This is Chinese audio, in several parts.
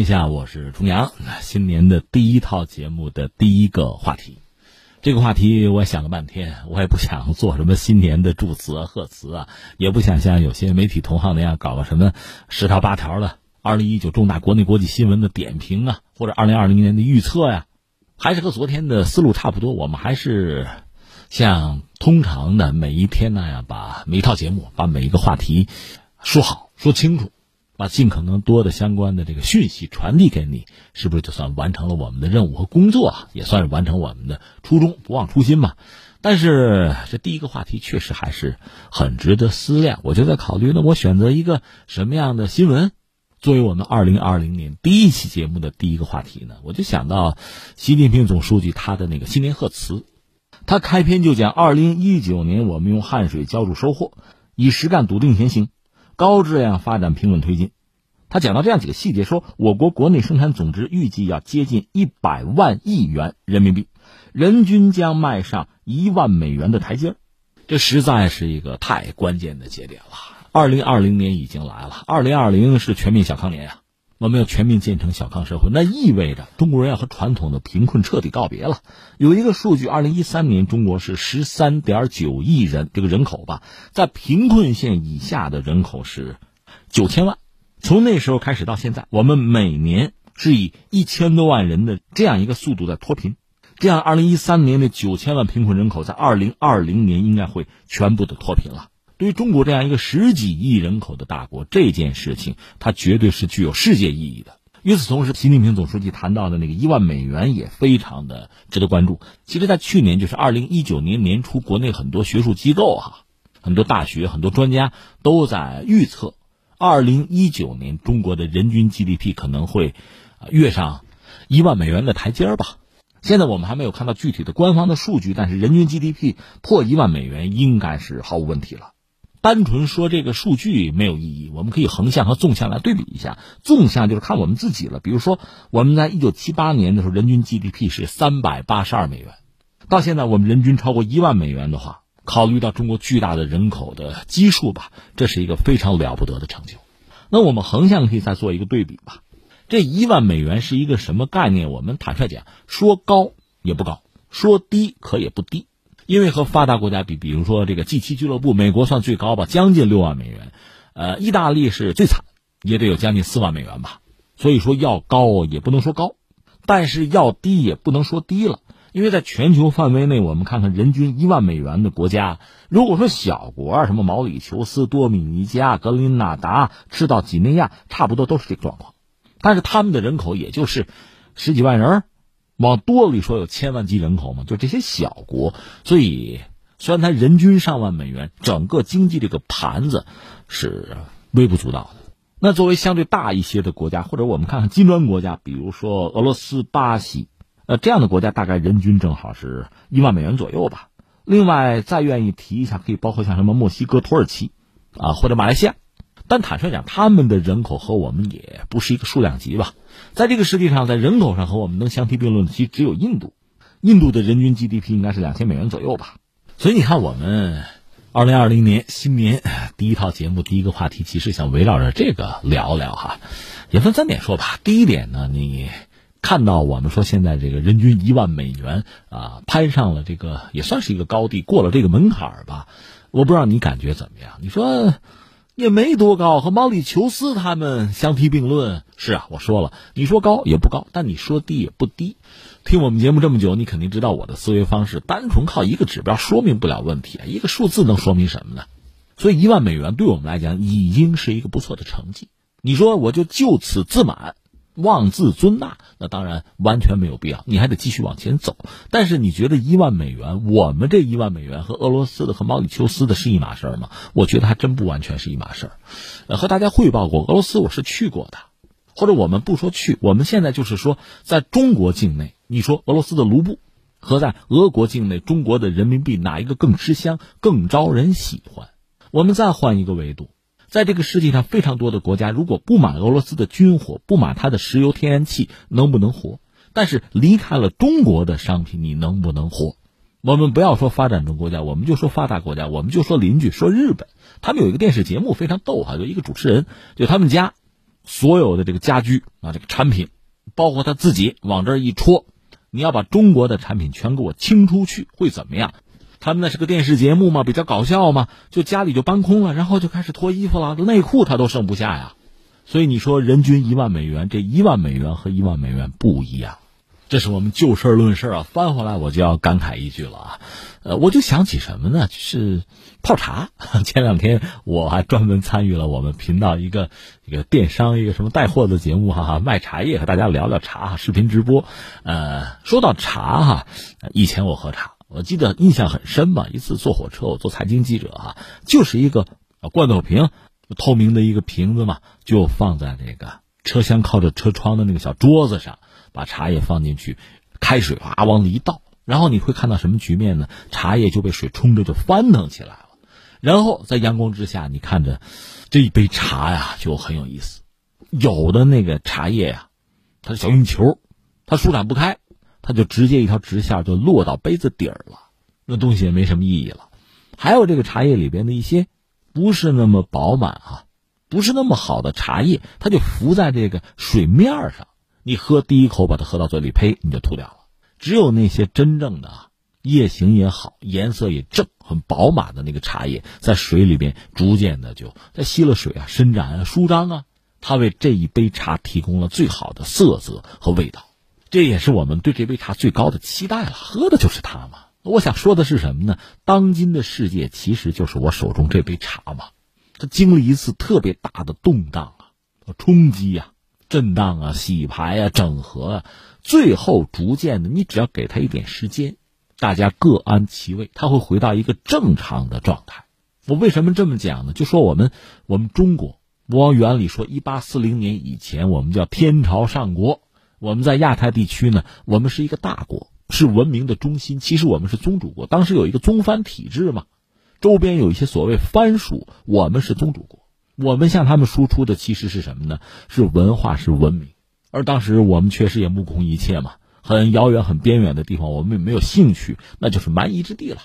天下，我是重阳。新年的第一套节目的第一个话题，这个话题我想了半天，我也不想做什么新年的祝词啊、贺词啊，也不想像有些媒体同行那样搞个什么十条八条的二零一九重大国内国际新闻的点评啊，或者二零二零年的预测呀，还是和昨天的思路差不多。我们还是像通常的每一天那样，把每一套节目、把每一个话题说好、说清楚。把尽可能多的相关的这个讯息传递给你，是不是就算完成了我们的任务和工作啊？也算是完成我们的初衷，不忘初心嘛。但是这第一个话题确实还是很值得思量。我就在考虑，那我选择一个什么样的新闻作为我们二零二零年第一期节目的第一个话题呢？我就想到习近平总书记他的那个新年贺词，他开篇就讲：二零一九年我们用汗水浇筑收获，以实干笃定前行。高质量发展平稳推进，他讲到这样几个细节，说我国国内生产总值预计要接近一百万亿元人民币，人均将迈上一万美元的台阶这实在是一个太关键的节点了。二零二零年已经来了，二零二零是全面小康年呀。我们要全面建成小康社会，那意味着中国人要和传统的贫困彻底告别了。有一个数据，二零一三年中国是十三点九亿人，这个人口吧，在贫困线以下的人口是九千万。从那时候开始到现在，我们每年是以一千多万人的这样一个速度在脱贫。这样，二零一三年的九千万贫困人口，在二零二零年应该会全部的脱贫了。对于中国这样一个十几亿人口的大国，这件事情它绝对是具有世界意义的。与此同时，习近平总书记谈到的那个一万美元也非常的值得关注。其实，在去年，就是二零一九年年初，国内很多学术机构哈，很多大学、很多专家都在预测，二零一九年中国的人均 GDP 可能会跃上一万美元的台阶儿吧。现在我们还没有看到具体的官方的数据，但是人均 GDP 破一万美元应该是毫无问题了。单纯说这个数据没有意义，我们可以横向和纵向来对比一下。纵向就是看我们自己了，比如说我们在一九七八年的时候，人均 GDP 是三百八十二美元，到现在我们人均超过一万美元的话，考虑到中国巨大的人口的基数吧，这是一个非常了不得的成就。那我们横向可以再做一个对比吧，这一万美元是一个什么概念？我们坦率讲，说高也不高，说低可也不低。因为和发达国家比，比如说这个 G 七俱乐部，美国算最高吧，将近六万美元，呃，意大利是最惨，也得有将近四万美元吧。所以说要高也不能说高，但是要低也不能说低了。因为在全球范围内，我们看看人均一万美元的国家，如果说小国啊，什么毛里求斯、多米尼加、格林纳达、赤道几内亚，差不多都是这个状况，但是他们的人口也就是十几万人。往多里说，有千万级人口嘛，就这些小国，所以虽然它人均上万美元，整个经济这个盘子是微不足道的。那作为相对大一些的国家，或者我们看看金砖国家，比如说俄罗斯、巴西，呃，这样的国家大概人均正好是一万美元左右吧。另外再愿意提一下，可以包括像什么墨西哥、土耳其，啊，或者马来西亚。但坦率讲，他们的人口和我们也不是一个数量级吧。在这个世界上，在人口上和我们能相提并论的，其实只有印度。印度的人均 GDP 应该是两千美元左右吧。所以你看，我们二零二零年新年第一套节目，第一个话题，其实想围绕着这个聊聊哈。也分三点说吧。第一点呢，你看到我们说现在这个人均一万美元啊，攀上了这个也算是一个高地，过了这个门槛吧。我不知道你感觉怎么样？你说？也没多高，和毛里求斯他们相提并论。是啊，我说了，你说高也不高，但你说低也不低。听我们节目这么久，你肯定知道我的思维方式。单纯靠一个指标说明不了问题，一个数字能说明什么呢？所以一万美元对我们来讲已经是一个不错的成绩。你说我就就此自满？妄自尊大，那当然完全没有必要。你还得继续往前走。但是你觉得一万美元，我们这一万美元和俄罗斯的和毛里求斯的是一码事儿吗？我觉得还真不完全是一码事儿。呃，和大家汇报过，俄罗斯我是去过的，或者我们不说去，我们现在就是说，在中国境内，你说俄罗斯的卢布和在俄国境内中国的人民币哪一个更吃香、更招人喜欢？我们再换一个维度。在这个世界上，非常多的国家，如果不买俄罗斯的军火，不买它的石油、天然气，能不能活？但是离开了中国的商品，你能不能活？我们不要说发展中国家，我们就说发达国家，我们就说邻居，说日本，他们有一个电视节目非常逗哈，有一个主持人，就他们家所有的这个家居啊，这个产品，包括他自己往这一戳，你要把中国的产品全给我清出去，会怎么样？他们那是个电视节目嘛，比较搞笑嘛，就家里就搬空了，然后就开始脱衣服了，内裤他都剩不下呀。所以你说人均一万美元，这一万美元和一万美元不一样。这是我们就事论事啊，翻回来我就要感慨一句了啊，呃，我就想起什么呢？就是泡茶。前两天我还专门参与了我们频道一个一个电商一个什么带货的节目哈哈，卖茶叶和大家聊聊茶，视频直播。呃，说到茶哈，以前我喝茶，我记得印象很深嘛。一次坐火车，我做财经记者哈，就是一个罐头瓶，透明的一个瓶子嘛，就放在那个车厢靠着车窗的那个小桌子上。把茶叶放进去，开水哗往里一倒，然后你会看到什么局面呢？茶叶就被水冲着就翻腾起来了，然后在阳光之下，你看着这一杯茶呀，就很有意思。有的那个茶叶呀，它是小硬球，它舒展不开，它就直接一条直线就落到杯子底儿了，那东西也没什么意义了。还有这个茶叶里边的一些不是那么饱满啊，不是那么好的茶叶，它就浮在这个水面上。你喝第一口，把它喝到嘴里，呸，你就吐掉了。只有那些真正的啊，叶形也好，颜色也正、很饱满的那个茶叶，在水里边逐渐的就它吸了水啊，伸展啊，舒张啊，它为这一杯茶提供了最好的色泽和味道。这也是我们对这杯茶最高的期待了，喝的就是它嘛。我想说的是什么呢？当今的世界其实就是我手中这杯茶嘛，它经历一次特别大的动荡啊，冲击呀。震荡啊，洗牌啊，整合啊，最后逐渐的，你只要给他一点时间，大家各安其位，他会回到一个正常的状态。我为什么这么讲呢？就说我们，我们中国，我往原理说，一八四零年以前，我们叫天朝上国，我们在亚太地区呢，我们是一个大国，是文明的中心。其实我们是宗主国，当时有一个宗藩体制嘛，周边有一些所谓藩属，我们是宗主国。我们向他们输出的其实是什么呢？是文化，是文明。而当时我们确实也目空一切嘛，很遥远、很边远的地方，我们也没有兴趣，那就是蛮夷之地了。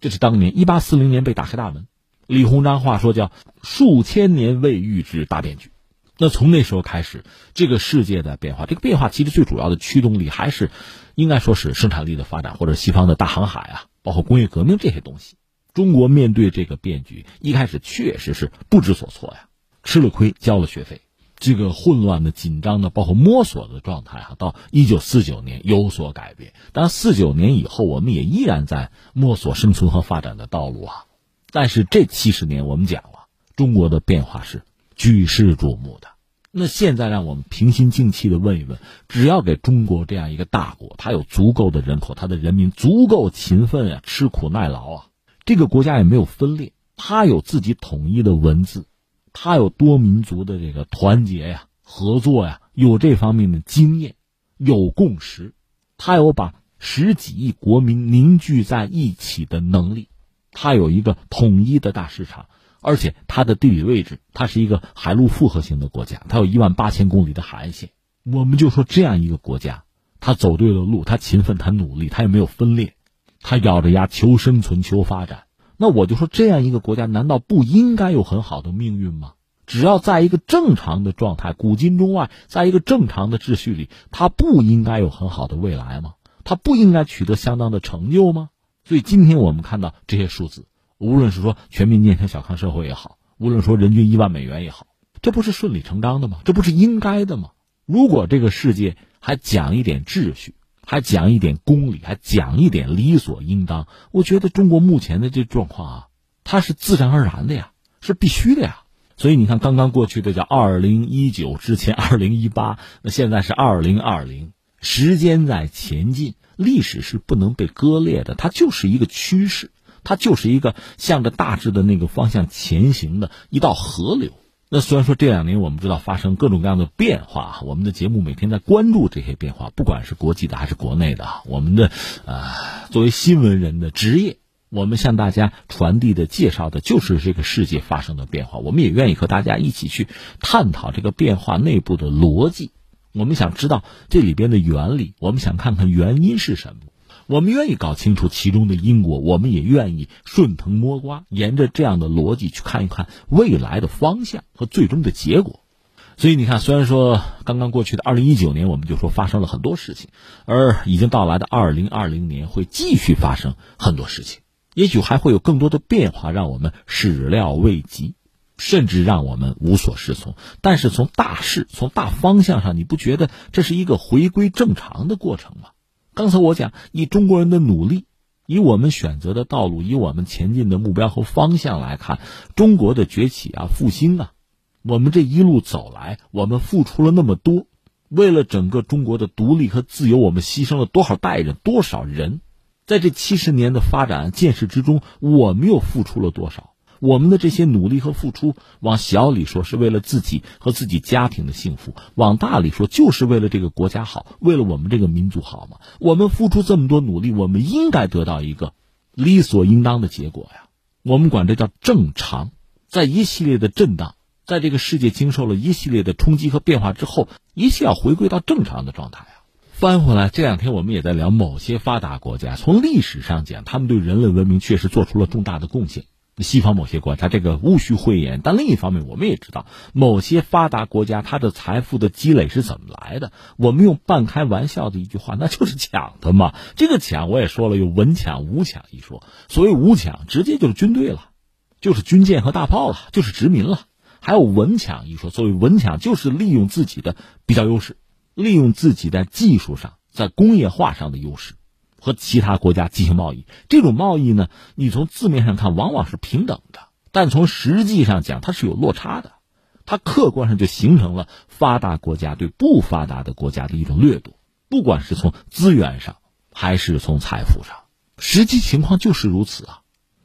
这是当年一八四零年被打开大门，李鸿章话说叫“数千年未遇之大变局”。那从那时候开始，这个世界的变化，这个变化其实最主要的驱动力还是，应该说是生产力的发展，或者西方的大航海啊，包括工业革命这些东西。中国面对这个变局，一开始确实是不知所措呀，吃了亏，交了学费。这个混乱的、紧张的，包括摸索的状态哈，到一九四九年有所改变。但，四九年以后，我们也依然在摸索生存和发展的道路啊。但是这七十年，我们讲了，中国的变化是举世瞩目的。那现在让我们平心静气的问一问：只要给中国这样一个大国，它有足够的人口，它的人民足够勤奋啊，吃苦耐劳啊。这个国家也没有分裂，它有自己统一的文字，它有多民族的这个团结呀、合作呀，有这方面的经验，有共识，它有把十几亿国民凝聚在一起的能力，它有一个统一的大市场，而且它的地理位置，它是一个海陆复合型的国家，它有一万八千公里的海岸线。我们就说这样一个国家，它走对了路，它勤奋，它努力，它也没有分裂。他咬着牙求生存、求发展，那我就说，这样一个国家难道不应该有很好的命运吗？只要在一个正常的状态，古今中外，在一个正常的秩序里，他不应该有很好的未来吗？他不应该取得相当的成就吗？所以今天我们看到这些数字，无论是说全民健康小康社会也好，无论说人均一万美元也好，这不是顺理成章的吗？这不是应该的吗？如果这个世界还讲一点秩序。还讲一点公理，还讲一点理所应当。我觉得中国目前的这状况啊，它是自然而然的呀，是必须的呀。所以你看，刚刚过去的叫二零一九之前二零一八，那现在是二零二零，时间在前进，历史是不能被割裂的，它就是一个趋势，它就是一个向着大致的那个方向前行的一道河流。那虽然说这两年我们知道发生各种各样的变化，我们的节目每天在关注这些变化，不管是国际的还是国内的，我们的呃作为新闻人的职业，我们向大家传递的、介绍的就是这个世界发生的变化。我们也愿意和大家一起去探讨这个变化内部的逻辑，我们想知道这里边的原理，我们想看看原因是什么。我们愿意搞清楚其中的因果，我们也愿意顺藤摸瓜，沿着这样的逻辑去看一看未来的方向和最终的结果。所以你看，虽然说刚刚过去的二零一九年，我们就说发生了很多事情，而已经到来的二零二零年会继续发生很多事情，也许还会有更多的变化，让我们始料未及，甚至让我们无所适从。但是从大势、从大方向上，你不觉得这是一个回归正常的过程吗？刚才我讲，以中国人的努力。以我们选择的道路，以我们前进的目标和方向来看，中国的崛起啊、复兴啊，我们这一路走来，我们付出了那么多，为了整个中国的独立和自由，我们牺牲了多少代人、多少人，在这七十年的发展建设之中，我们又付出了多少？我们的这些努力和付出，往小里说是为了自己和自己家庭的幸福，往大里说就是为了这个国家好，为了我们这个民族好嘛。我们付出这么多努力，我们应该得到一个理所应当的结果呀。我们管这叫正常。在一系列的震荡，在这个世界经受了一系列的冲击和变化之后，一切要回归到正常的状态啊。翻回来，这两天我们也在聊某些发达国家，从历史上讲，他们对人类文明确实做出了重大的贡献。西方某些国家这个毋需讳言，但另一方面，我们也知道某些发达国家它的财富的积累是怎么来的。我们用半开玩笑的一句话，那就是抢的嘛。这个抢我也说了，有文抢、武抢一说。所谓武抢，直接就是军队了，就是军舰和大炮了，就是殖民了。还有文抢一说，所谓文抢，就是利用自己的比较优势，利用自己在技术上、在工业化上的优势。和其他国家进行贸易，这种贸易呢，你从字面上看往往是平等的，但从实际上讲，它是有落差的，它客观上就形成了发达国家对不发达的国家的一种掠夺，不管是从资源上，还是从财富上，实际情况就是如此啊。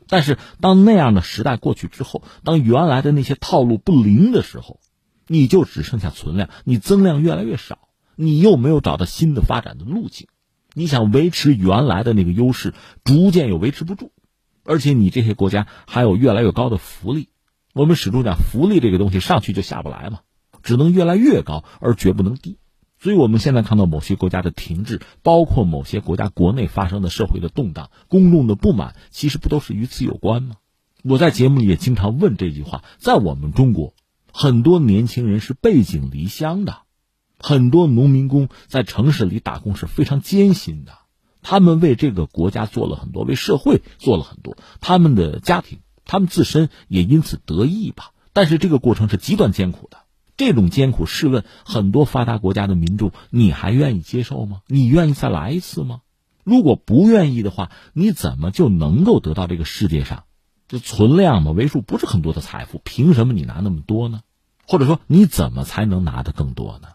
但是当那样的时代过去之后，当原来的那些套路不灵的时候，你就只剩下存量，你增量越来越少，你又没有找到新的发展的路径。你想维持原来的那个优势，逐渐又维持不住，而且你这些国家还有越来越高的福利。我们始终讲福利这个东西上去就下不来嘛，只能越来越高，而绝不能低。所以我们现在看到某些国家的停滞，包括某些国家国内发生的社会的动荡、公众的不满，其实不都是与此有关吗？我在节目里也经常问这句话：在我们中国，很多年轻人是背井离乡的。很多农民工在城市里打工是非常艰辛的，他们为这个国家做了很多，为社会做了很多，他们的家庭，他们自身也因此得益吧。但是这个过程是极端艰苦的，这种艰苦，试问很多发达国家的民众，你还愿意接受吗？你愿意再来一次吗？如果不愿意的话，你怎么就能够得到这个世界上，就存量嘛，为数不是很多的财富？凭什么你拿那么多呢？或者说，你怎么才能拿得更多呢？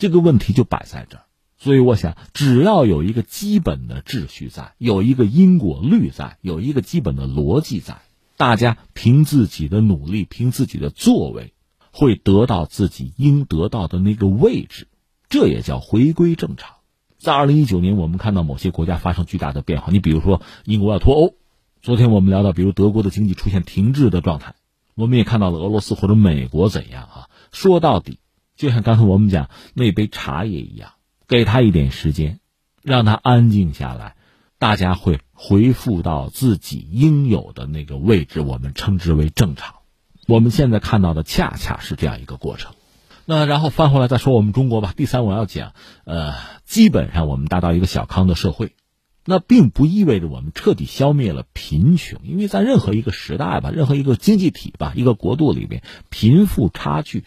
这个问题就摆在这儿，所以我想，只要有一个基本的秩序在，有一个因果律在，有一个基本的逻辑在，大家凭自己的努力，凭自己的作为，会得到自己应得到的那个位置，这也叫回归正常。在二零一九年，我们看到某些国家发生巨大的变化，你比如说英国要脱欧，昨天我们聊到，比如德国的经济出现停滞的状态，我们也看到了俄罗斯或者美国怎样啊？说到底。就像刚才我们讲那杯茶叶一样，给他一点时间，让他安静下来，大家会回复到自己应有的那个位置，我们称之为正常。我们现在看到的恰恰是这样一个过程。那然后翻回来再说我们中国吧。第三，我要讲，呃，基本上我们达到一个小康的社会，那并不意味着我们彻底消灭了贫穷，因为在任何一个时代吧，任何一个经济体吧，一个国度里面，贫富差距。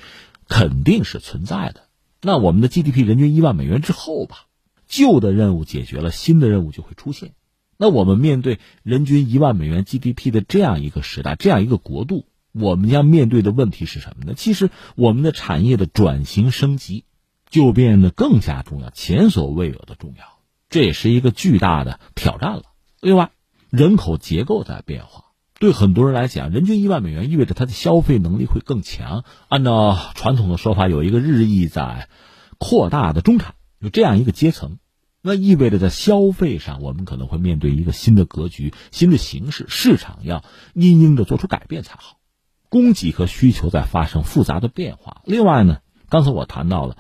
肯定是存在的。那我们的 GDP 人均一万美元之后吧，旧的任务解决了，新的任务就会出现。那我们面对人均一万美元 GDP 的这样一个时代，这样一个国度，我们将面对的问题是什么呢？其实我们的产业的转型升级就变得更加重要，前所未有的重要。这也是一个巨大的挑战了。另外，人口结构在变化。对很多人来讲，人均一万美元意味着他的消费能力会更强。按照传统的说法，有一个日益在扩大的中产，有这样一个阶层，那意味着在消费上，我们可能会面对一个新的格局、新的形势，市场要因应着做出改变才好。供给和需求在发生复杂的变化。另外呢，刚才我谈到了。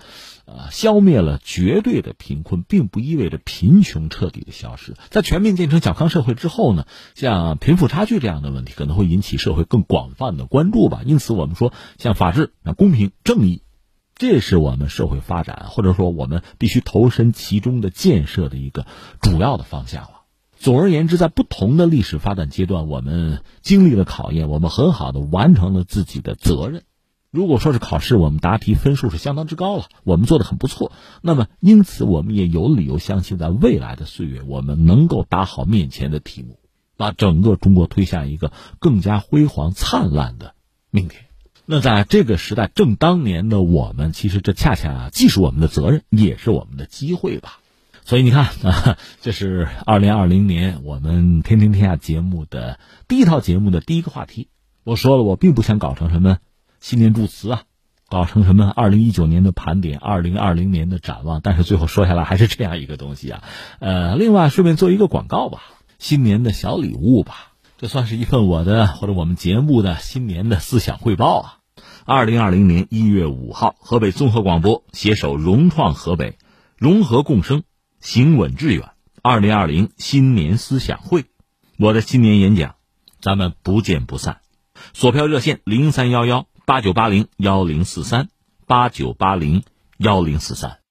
呃，消灭了绝对的贫困，并不意味着贫穷彻底的消失。在全面建成小康社会之后呢，像贫富差距这样的问题可能会引起社会更广泛的关注吧。因此，我们说像法治、公平、正义，这是我们社会发展或者说我们必须投身其中的建设的一个主要的方向了。总而言之，在不同的历史发展阶段，我们经历了考验，我们很好的完成了自己的责任。如果说是考试，我们答题分数是相当之高了，我们做的很不错。那么，因此我们也有理由相信，在未来的岁月，我们能够答好面前的题目，把整个中国推向一个更加辉煌灿烂的明天。那在这个时代，正当年的我们，其实这恰恰既是我们的责任，也是我们的机会吧。所以你看啊，这是二零二零年我们《天天天下》节目的第一套节目的第一个话题。我说了，我并不想搞成什么新年祝词啊，搞成什么二零一九年的盘点、二零二零年的展望。但是最后说下来还是这样一个东西啊。呃，另外顺便做一个广告吧，新年的小礼物吧，这算是一份我的或者我们节目的新年的思想汇报啊。二零二零年一月五号，河北综合广播携手融创河北，融合共生。行稳致远，二零二零新年思想会，我的新年演讲，咱们不见不散。索票热线零三幺幺八九八零幺零四三八九八零幺零四三。